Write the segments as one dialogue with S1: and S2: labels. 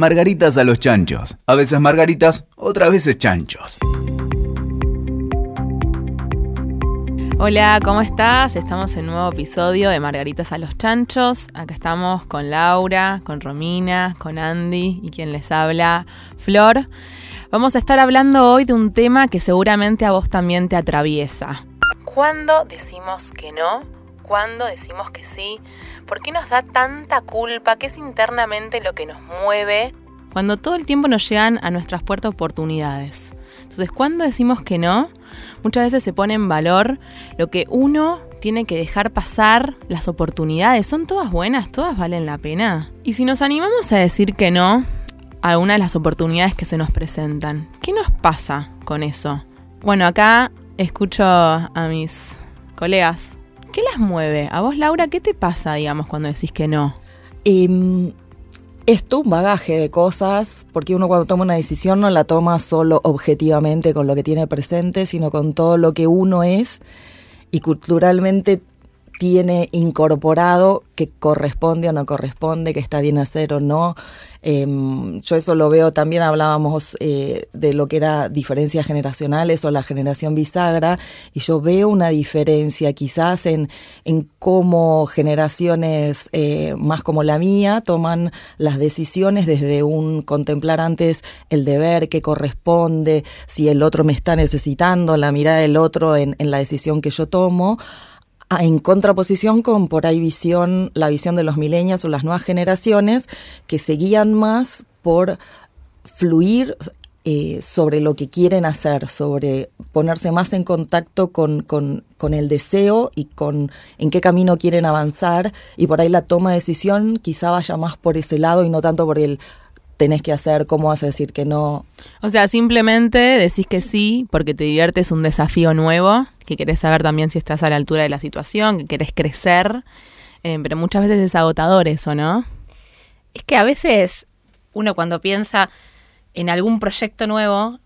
S1: Margaritas a los chanchos. A veces margaritas, otras veces chanchos.
S2: Hola, ¿cómo estás? Estamos en un nuevo episodio de Margaritas a los Chanchos. Acá estamos con Laura, con Romina, con Andy y quien les habla, Flor. Vamos a estar hablando hoy de un tema que seguramente a vos también te atraviesa. ¿Cuándo decimos que no? ¿Cuándo decimos que sí? ¿Por qué nos da tanta culpa? ¿Qué es internamente lo que nos mueve? Cuando todo el tiempo nos llegan a nuestras puertas oportunidades. Entonces, ¿cuándo decimos que no? Muchas veces se pone en valor lo que uno tiene que dejar pasar, las oportunidades. ¿Son todas buenas? ¿Todas valen la pena? Y si nos animamos a decir que no a una de las oportunidades que se nos presentan, ¿qué nos pasa con eso? Bueno, acá escucho a mis colegas. ¿Qué las mueve? A vos, Laura, ¿qué te pasa, digamos, cuando decís que no?
S3: Eh, es un bagaje de cosas, porque uno cuando toma una decisión no la toma solo objetivamente con lo que tiene presente, sino con todo lo que uno es y culturalmente tiene incorporado que corresponde o no corresponde, que está bien hacer o no. Em, yo eso lo veo también, hablábamos eh, de lo que era diferencias generacionales o la generación bisagra, y yo veo una diferencia quizás en, en cómo generaciones eh, más como la mía toman las decisiones desde un contemplar antes el deber que corresponde, si el otro me está necesitando, la mirada del otro en, en la decisión que yo tomo, en contraposición con por ahí visión, la visión de los milenios o las nuevas generaciones que seguían más por fluir eh, sobre lo que quieren hacer, sobre ponerse más en contacto con, con, con, el deseo y con en qué camino quieren avanzar y por ahí la toma de decisión quizá vaya más por ese lado y no tanto por el tenés que hacer, cómo vas a decir que no.
S2: O sea, simplemente decís que sí porque te diviertes un desafío nuevo, que querés saber también si estás a la altura de la situación, que querés crecer, eh, pero muchas veces es agotador eso, ¿no?
S4: Es que a veces uno cuando piensa en algún proyecto nuevo,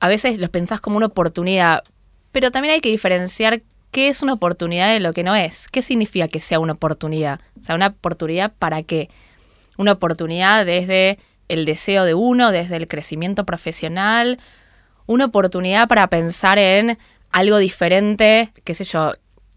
S4: a veces lo pensás como una oportunidad, pero también hay que diferenciar qué es una oportunidad de lo que no es. ¿Qué significa que sea una oportunidad? O sea, una oportunidad para qué? Una oportunidad desde el deseo de uno, desde el crecimiento profesional, una oportunidad para pensar en algo diferente, qué sé yo,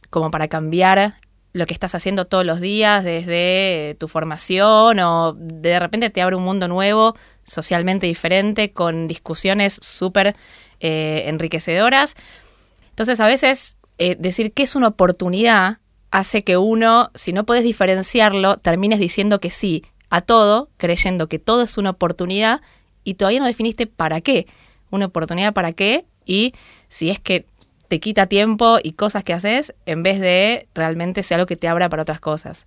S4: como para cambiar lo que estás haciendo todos los días desde tu formación o de repente te abre un mundo nuevo, socialmente diferente, con discusiones súper eh, enriquecedoras. Entonces a veces eh, decir que es una oportunidad hace que uno, si no puedes diferenciarlo, termines diciendo que sí a todo, creyendo que todo es una oportunidad y todavía no definiste para qué. Una oportunidad para qué y si es que te quita tiempo y cosas que haces en vez de realmente sea algo que te abra para otras cosas.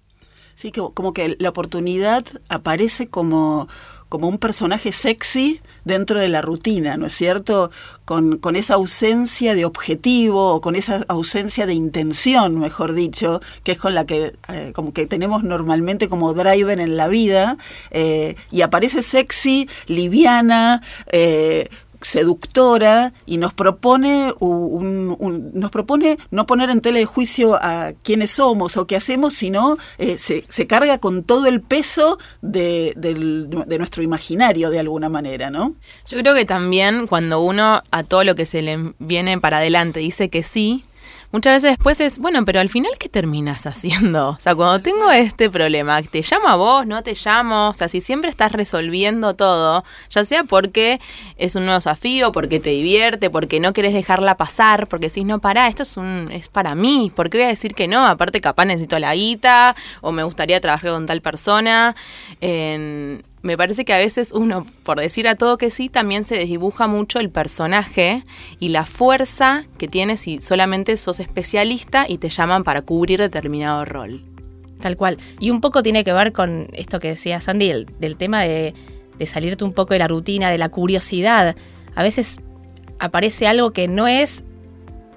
S5: Sí, como que la oportunidad aparece como, como un personaje sexy dentro de la rutina, ¿no es cierto? Con, con, esa ausencia de objetivo o con esa ausencia de intención, mejor dicho, que es con la que eh, como que tenemos normalmente como driver en la vida, eh, y aparece sexy, liviana, eh, seductora y nos propone un, nos propone no poner en tela de juicio a quiénes somos o qué hacemos, sino eh, se, se, carga con todo el peso de, de, nuestro imaginario de alguna manera, ¿no?
S2: Yo creo que también cuando uno a todo lo que se le viene para adelante dice que sí, muchas veces después es, bueno, pero al final, ¿qué terminas haciendo? O sea, cuando tengo este problema, ¿te llamo a vos? ¿No te llamo? O sea, si siempre estás resolviendo todo, ya sea porque es un nuevo desafío, porque te divierte, porque no querés dejarla pasar, porque decís, no, pará, esto es, un, es para mí, ¿por qué voy a decir que no? Aparte, capaz necesito la guita, o me gustaría trabajar con tal persona. Me parece que a veces uno, por decir a todo que sí, también se desdibuja mucho el personaje y la fuerza que tiene si solamente sos especialista y te llaman para cubrir determinado rol.
S4: Tal cual. Y un poco tiene que ver con esto que decía Sandy, del tema de, salirte un poco de la rutina, de la curiosidad. A veces aparece algo que no es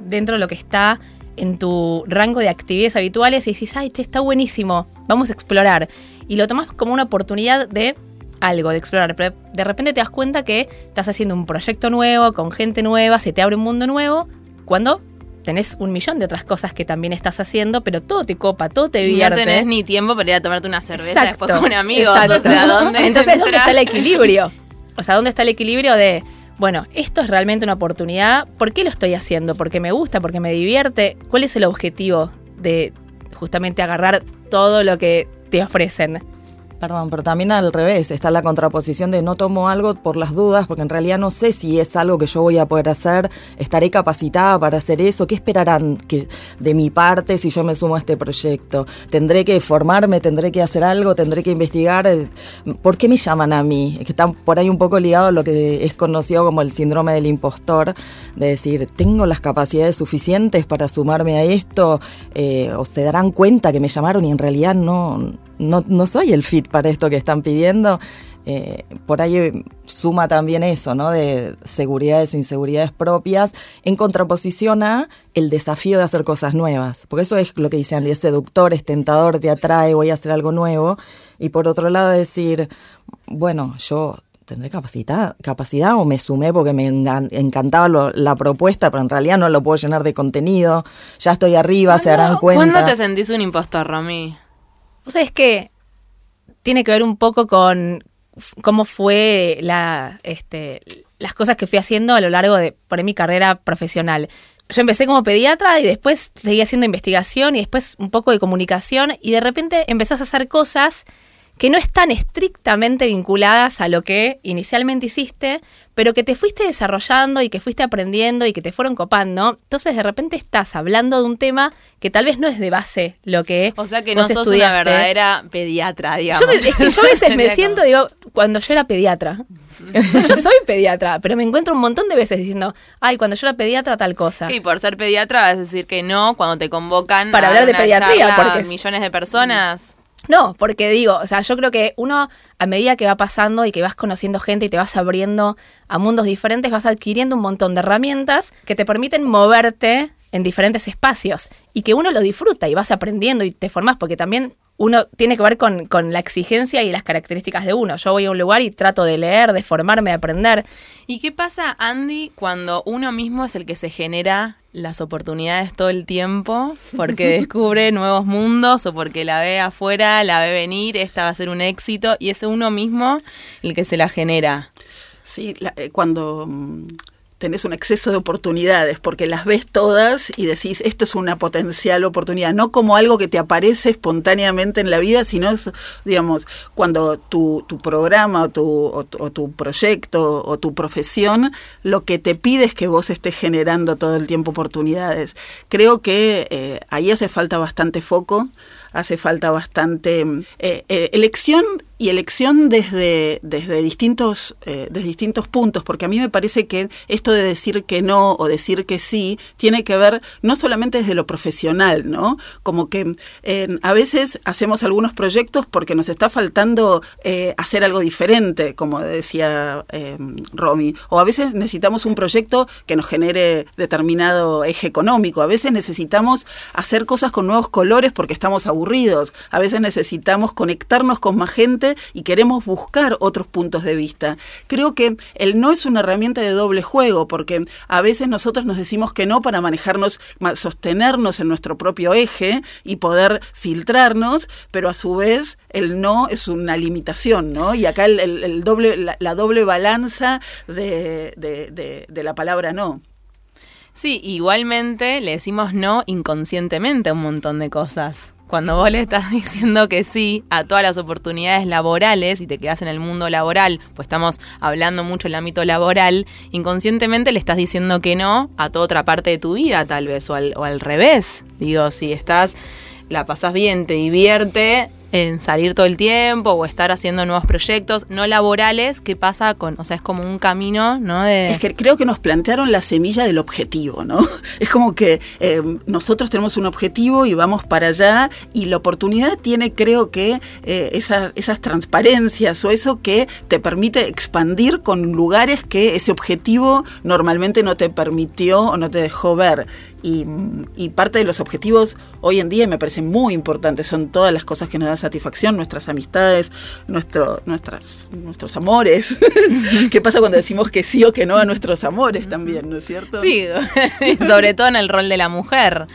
S4: dentro de lo que está en tu rango de actividades habituales y dices, ay, che, está buenísimo, vamos a explorar. Y lo tomas como una oportunidad de algo, de explorar. Pero de repente te das cuenta que estás haciendo un proyecto nuevo, con gente nueva, se te abre un mundo nuevo, cuando tenés un millón de otras cosas que también estás haciendo, pero todo te copa, todo te
S2: Y no
S4: divierte.
S2: tenés ni tiempo para ir a tomarte una cerveza
S4: Exacto,
S2: después con amigos.
S4: exacto.
S2: O sea, ¿dónde
S4: Entonces, ¿dónde está el equilibrio? O sea, ¿dónde está el equilibrio de, bueno, esto es realmente una oportunidad? ¿Por qué lo estoy haciendo? ¿Porque me gusta? ¿Porque me divierte? ¿Cuál es el objetivo de justamente agarrar todo lo que te ofrecen?
S3: Perdón, pero también al revés, está la contraposición de no tomo algo por las dudas, porque en realidad no sé si es algo que yo voy a poder hacer, estaré capacitada para hacer eso, ¿qué esperarán que, de mi parte si yo me sumo a este proyecto? ¿Tendré que formarme, tendré que hacer algo, tendré que investigar? Eh, ¿Por qué me llaman a mí? Es que está por ahí un poco ligado a lo que es conocido como el síndrome del impostor, de decir, ¿tengo las capacidades suficientes para sumarme a esto? Eh, ¿O se darán cuenta que me llamaron y en realidad no, no, no soy el fit para esto que están pidiendo. Eh, por ahí suma también eso, ¿no? De seguridades o inseguridades propias, en contraposición a el desafío de hacer cosas nuevas. Porque eso es lo que dicen, es seductor, es tentador, te atrae, voy a hacer algo nuevo. Y por otro lado decir, bueno, yo tendré capacidad, capacidad o me sumé porque me encantaba lo- la propuesta, pero en realidad no lo puedo llenar de contenido. Ya estoy arriba, se darán cuenta.
S2: ¿Cuándo te sentís un impostor, Romy?
S4: Vos sabés que tiene que ver un poco con cómo fue la, este, las cosas que fui haciendo a lo largo de por mi carrera profesional. Yo empecé como pediatra y después seguí haciendo investigación y después un poco de comunicación y de repente empezás a hacer cosas que no están estrictamente vinculadas a lo que inicialmente hiciste, pero que te fuiste desarrollando y que fuiste aprendiendo y que te fueron copando. Entonces de repente estás hablando de un tema que tal vez no es de base lo que
S2: O sea que no sos
S4: estudiaste.
S2: una verdadera pediatra, digamos.
S4: Yo, me- es que yo a veces me siento, digo, cuando yo era pediatra. yo soy pediatra, pero me encuentro un montón de veces diciendo, ay, cuando yo era pediatra tal cosa.
S2: Y por ser pediatra vas a decir que no cuando te convocan
S4: Para
S2: a
S4: hablar de
S2: una
S4: pediatría,
S2: charla
S4: porque
S2: millones de personas.
S4: No, porque digo, o sea, yo creo que uno a medida que va pasando y que vas conociendo gente y te vas abriendo a mundos diferentes, vas adquiriendo un montón de herramientas que te permiten moverte en diferentes espacios y que uno lo disfruta y vas aprendiendo y te formas porque también uno tiene que ver con, con la exigencia y las características de uno. Yo voy a un lugar y trato de leer, de formarme, de aprender.
S2: ¿Y qué pasa, Andy, cuando uno mismo es el que se genera las oportunidades todo el tiempo? Porque descubre nuevos mundos o porque la ve afuera, la ve venir, esta va a ser un éxito y es uno mismo el que se la genera.
S5: Sí, la- eh, cuando mm, tenés un exceso de oportunidades, porque las ves todas y decís, esto es una potencial oportunidad, no como algo que te aparece espontáneamente en la vida, sino, es, digamos, cuando tu, tu programa o tu, o, tu- proyecto o tu profesión lo que te pide es que vos estés generando todo el tiempo oportunidades. Creo que eh, ahí hace falta bastante foco, hace falta bastante mm, eh, eh, elección y elección desde, desde, distintos, eh, desde distintos puntos, porque a mí me parece que esto de decir que no o decir que sí tiene que ver no solamente desde lo profesional, ¿no? Como que eh, a veces hacemos algunos proyectos porque nos está faltando hacer algo diferente, como decía Romy, o a veces necesitamos un proyecto que nos genere determinado eje económico, a veces necesitamos hacer cosas con nuevos colores porque estamos a veces necesitamos conectarnos con más gente y queremos buscar otros puntos de vista. Creo que el no es una herramienta de doble juego, porque a veces nosotros nos decimos que no para manejarnos, ma- sostenernos en nuestro propio eje y poder filtrarnos, pero a su vez el no es una limitación, ¿no? Y acá el, doble, la, doble balanza de- de la palabra no.
S2: Sí, igualmente le decimos no inconscientemente a un montón de cosas. Cuando vos le estás diciendo que sí a todas las oportunidades laborales y te quedas en el mundo laboral, pues estamos hablando mucho del ámbito laboral, inconscientemente le estás diciendo que no a toda otra parte de tu vida, tal vez, o al, o al revés. Digo, si estás, la pasás bien, te divierte en salir todo el tiempo o estar haciendo nuevos proyectos no laborales, ¿qué pasa con, o sea, es como un camino, ¿no?
S5: Es que creo que nos plantearon la semilla del objetivo, ¿no? Es como que eh, nosotros tenemos un objetivo y vamos para allá y la oportunidad tiene, creo que, eh, esas, esas transparencias o eso que te permite expandir con lugares que ese objetivo normalmente no te permitió o no te dejó ver. Y, y parte de los objetivos hoy en día me parecen muy importantes, son todas las cosas que nos satisfacción, nuestras amistades, nuestro, nuestras, nuestros amores. ¿Qué pasa cuando decimos que sí o que no a nuestros amores también, ¿no es cierto?
S2: Sí, sobre todo en el rol de la mujer.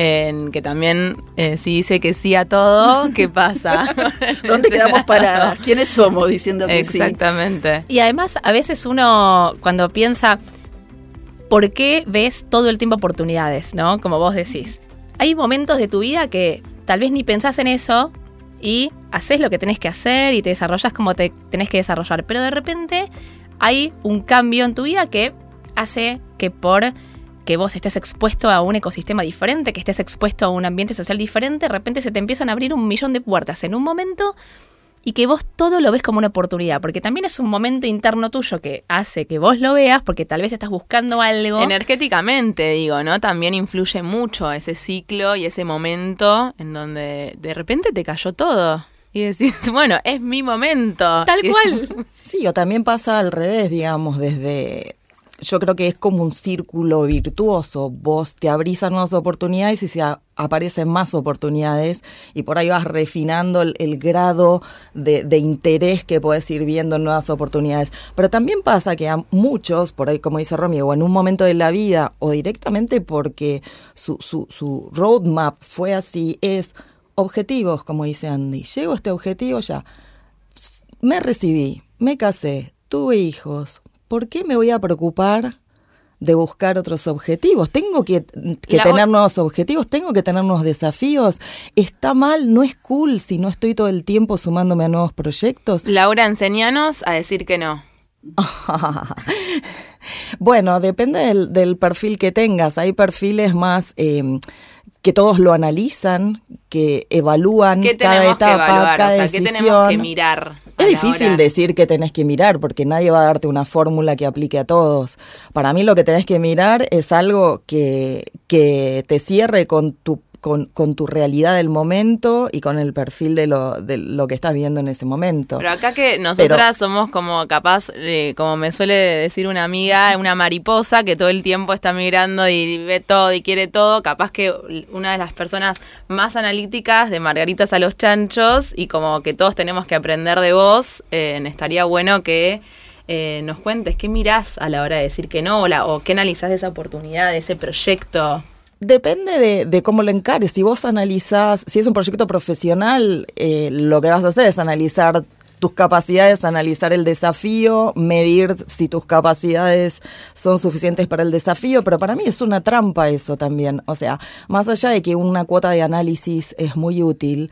S2: En que también eh, si dice que sí a todo, ¿qué pasa?
S5: ¿Dónde quedamos paradas? ¿Quiénes somos diciendo que sí?
S2: Exactamente.
S4: Y además, a veces uno, cuando piensa, ¿por qué ves todo el tiempo oportunidades? ¿No? Como vos decís. Hay momentos de tu vida que tal vez ni pensás en eso y haces lo que tenés que hacer y te desarrollas como te tenés que desarrollar. Pero de repente hay un cambio en tu vida que hace que por que vos estés expuesto a un ecosistema diferente, que estés expuesto a un ambiente social diferente, de repente se te empiezan a abrir un millón de puertas en un momento y que vos todo lo ves como una oportunidad, porque también es un momento interno tuyo que hace que vos lo veas, porque tal vez estás buscando algo.
S2: Energéticamente, digo, ¿no? También influye mucho ese ciclo y ese momento en donde de repente te cayó todo. Y decís, bueno, es mi momento.
S4: Tal cual.
S3: Sí, o también pasa al revés, digamos, desde yo creo que es como un círculo virtuoso. Vos te abrís a nuevas oportunidades y se aparecen más oportunidades y por ahí vas refinando el, grado de, interés que puedes ir viendo en nuevas oportunidades. Pero también pasa que a muchos, por ahí como dice Romy, o en un momento de la vida o directamente porque su, su, su roadmap fue así, es objetivos, como dice Andy. Llego a este objetivo ya. Me recibí, me casé, tuve hijos, ¿por qué me voy a preocupar de buscar otros objetivos? Tengo que, tener nuevos objetivos, tengo que tener nuevos desafíos. Está mal, no es cool si no estoy todo el tiempo sumándome a nuevos proyectos.
S2: Laura, enseñanos a decir que no.
S3: bueno, depende del, perfil que tengas. Hay perfiles más em, que todos lo analizan, que evalúan cada etapa, cada decisión. ¿qué tenemos
S2: que mirar?
S3: Es difícil decir que tenés que mirar, porque nadie va a darte una fórmula que aplique a todos. Para mí lo que tenés que mirar es algo que, que te cierre con tu con, con, tu realidad del momento y con el perfil de lo, de lo que estás viendo en ese momento.
S2: Pero acá que nosotras somos como capaz, como me suele decir una amiga, una mariposa que todo el tiempo está migrando y ve todo y quiere todo, capaz que una de las personas más analíticas de Margaritas a los chanchos y como que todos tenemos que aprender de vos, eh, estaría bueno que... Eh, nos cuentes qué mirás a la hora de decir que no o, o qué analizás de esa oportunidad, de ese proyecto.
S3: Depende de, cómo lo encares. Si vos analizás, si es un proyecto profesional, eh, lo que vas a hacer es analizar tus capacidades, analizar el desafío, medir si tus capacidades son suficientes para el desafío, pero para mí es una trampa eso también. O sea, más allá de que una cuota de análisis es muy útil,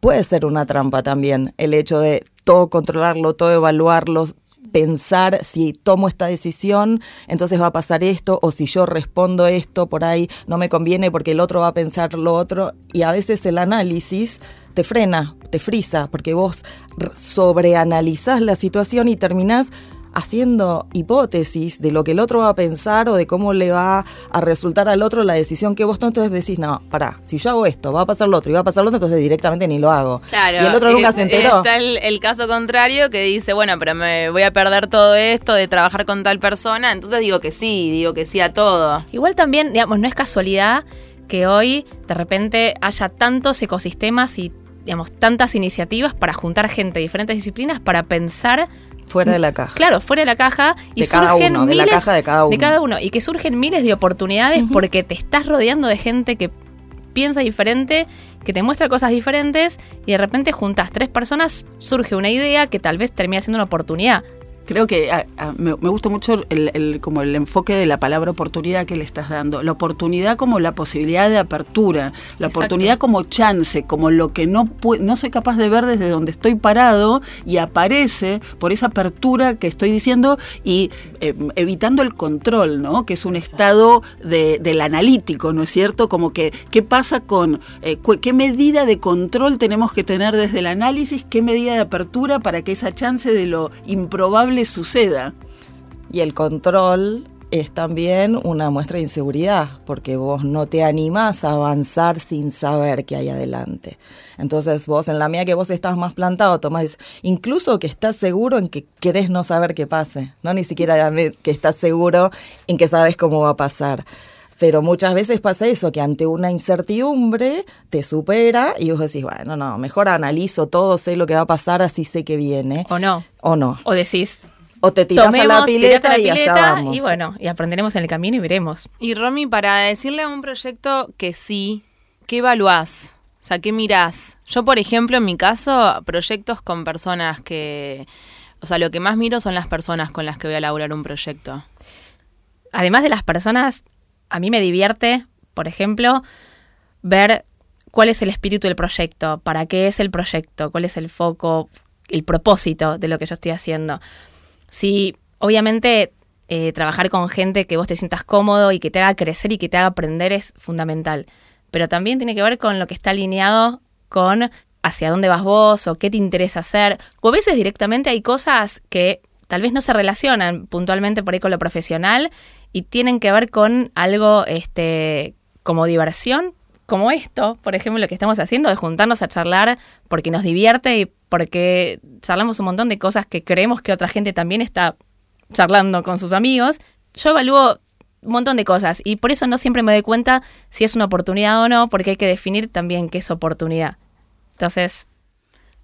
S3: puede ser una trampa también el hecho de todo controlarlo, todo evaluarlo, pensar si tomo esta decisión, entonces va a pasar esto, o si yo respondo esto por ahí, no me conviene porque el otro va a pensar lo otro. Y a veces el análisis te frena, te frisa, porque vos sobreanalizás la situación y terminás haciendo hipótesis de lo que el otro va a pensar o de cómo le va a resultar al otro la decisión que vos no, entonces decís, no, pará, si yo hago esto, va a pasar lo otro y va a pasar lo otro, entonces directamente ni lo hago.
S2: Claro,
S3: y el otro nunca se enteró.
S2: Está el, caso contrario que dice, bueno, pero me voy a perder todo esto de trabajar con tal persona, entonces digo que sí, digo que sí a todo.
S4: Igual también, digamos, no es casualidad que hoy de repente haya tantos ecosistemas y digamos, tantas iniciativas para juntar gente de diferentes disciplinas para pensar
S3: Fuera de la caja.
S4: Claro, fuera de la caja. Y
S3: de cada uno, de la caja de cada uno.
S4: De cada uno. Y que surgen miles de oportunidades porque te estás rodeando de gente que piensa diferente, que te muestra cosas diferentes y de repente juntas tres personas, surge una idea que tal vez termina siendo una oportunidad.
S5: Creo que me, me, gusta mucho el, como el enfoque de la palabra oportunidad que le estás dando. La oportunidad como la posibilidad de apertura, la oportunidad como chance, como lo que no, no soy capaz de ver desde donde estoy parado y aparece por esa apertura que estoy diciendo y eh, evitando el control, ¿no? Que es un estado de, del analítico, ¿no es cierto? Como que, ¿qué pasa con, eh, qué medida de control tenemos que tener desde el análisis, qué medida de apertura para que esa chance de lo improbable suceda.
S3: Y el control es también una muestra de inseguridad, porque vos no te animás a avanzar sin saber qué hay adelante. Entonces vos, en la mía que vos estás más plantado, tomás, incluso que estás seguro en que querés no saber qué pase, no ni siquiera que estás seguro en que sabes cómo va a pasar. Pero muchas veces pasa eso, que ante una incertidumbre te supera y vos decís, bueno, no, mejor analizo todo, sé lo que va a pasar, así sé que viene.
S4: O no.
S3: O no.
S4: O decís,
S3: O te tirás a la
S4: tomemos,
S3: pileta
S4: a la
S3: y allá
S4: pileta
S3: vamos.
S4: y bueno, y aprenderemos en el camino y veremos.
S2: Y Romy, para decirle a un proyecto que sí, ¿qué evaluás? O sea, ¿qué mirás? Yo, por ejemplo, en mi caso, proyectos con personas que... O sea, lo que más miro son las personas con las que voy a elaborar un proyecto.
S4: Además de las personas, a mí me divierte, por ejemplo, ver cuál es el espíritu del proyecto, para qué es el proyecto, cuál es el foco, el propósito de lo que yo estoy haciendo. Si, obviamente, eh, trabajar con gente que vos te sientas cómodo y que te haga crecer y que te haga aprender es fundamental. Pero también tiene que ver con lo que está alineado con hacia dónde vas vos o qué te interesa hacer. O a veces directamente hay cosas que tal vez no se relacionan puntualmente por ahí con lo profesional y tienen que ver con algo este, como diversión, como esto, por ejemplo, lo que estamos haciendo de juntarnos a charlar porque nos divierte y porque charlamos un montón de cosas que creemos que otra gente también está charlando con sus amigos. Yo evalúo un montón de cosas y por eso no siempre me doy cuenta si es una oportunidad o no, porque hay que definir también qué es oportunidad. Entonces,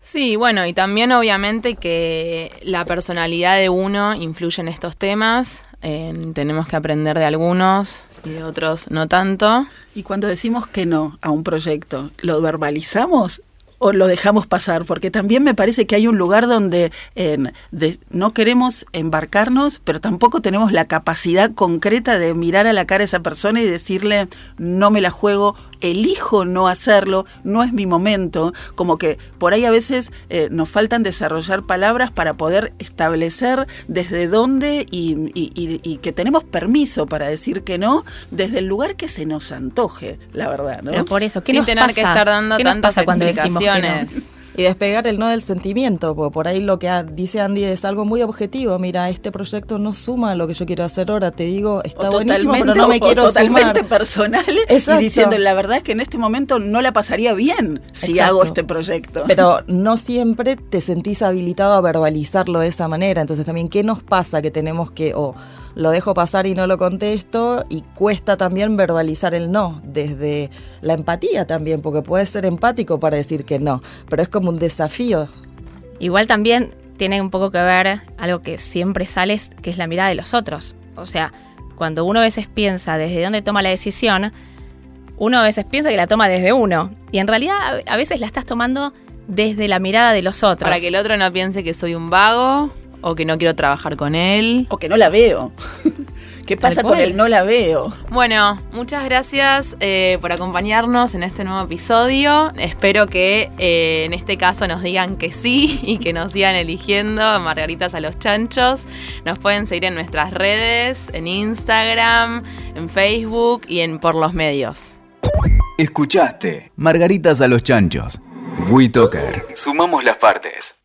S2: Sí, bueno, y también obviamente que la personalidad de uno influye en estos temas. Tenemos que aprender de algunos y de otros no tanto.
S5: Y cuando decimos que no a un proyecto, ¿lo verbalizamos o lo dejamos pasar? Porque también me parece que hay un lugar donde eh, de- no queremos embarcarnos, pero tampoco tenemos la capacidad concreta de mirar a la cara a esa persona y decirle, no me la juego, elijo no hacerlo, no es mi momento. Como que por ahí a veces eh, nos faltan desarrollar palabras para poder establecer desde dónde y, y- y- y que tenemos permiso para decir que no desde el lugar que se nos antoje, la verdad, ¿no?
S4: pero por eso, ¿qué
S2: Sin
S4: nos
S2: tener
S4: pasa?
S2: que estar dando
S4: ¿Qué nos
S2: tantas
S4: pasa cuando decimos que no?
S2: explicaciones.
S3: Y despegar el no del sentimiento, porque por ahí lo que dice Andy es algo muy objetivo. Mira, este proyecto no suma a lo que yo quiero hacer ahora. Te digo, está
S5: o
S3: buenísimo,
S5: totalmente,
S3: pero no me
S5: o
S3: quiero
S5: totalmente
S3: sumar.
S5: personal
S3: Exacto.
S5: y diciendo la verdad es que en este momento no la pasaría bien si
S3: Exacto.
S5: hago este proyecto.
S3: Pero no siempre te sentís habilitado a verbalizarlo de esa manera. Entonces también, ¿qué nos pasa que tenemos que, o lo dejo pasar y no lo contesto? Y cuesta también verbalizar el no, desde la empatía también, porque puedes ser empático para decir que no, pero es como un desafío.
S4: Igual también tiene un poco que ver algo que siempre sale, que es la mirada de los otros. O sea, cuando uno a veces piensa desde dónde toma la decisión, uno a veces piensa que la toma desde uno. Y en realidad a veces la estás tomando desde la mirada de los otros.
S2: Para que el otro no piense que soy un vago o que no quiero trabajar con él.
S5: o que no la veo. ¿Qué pasa con el no la veo?
S2: Bueno, muchas gracias eh, por acompañarnos en este nuevo episodio. Espero que eh, en este caso nos digan que sí y que nos sigan eligiendo a Margaritas a los Chanchos. Nos pueden seguir en nuestras redes, en Instagram, en Facebook y en por los medios.
S1: Escuchaste Margaritas a los Chanchos. WeToker. Sumamos las partes.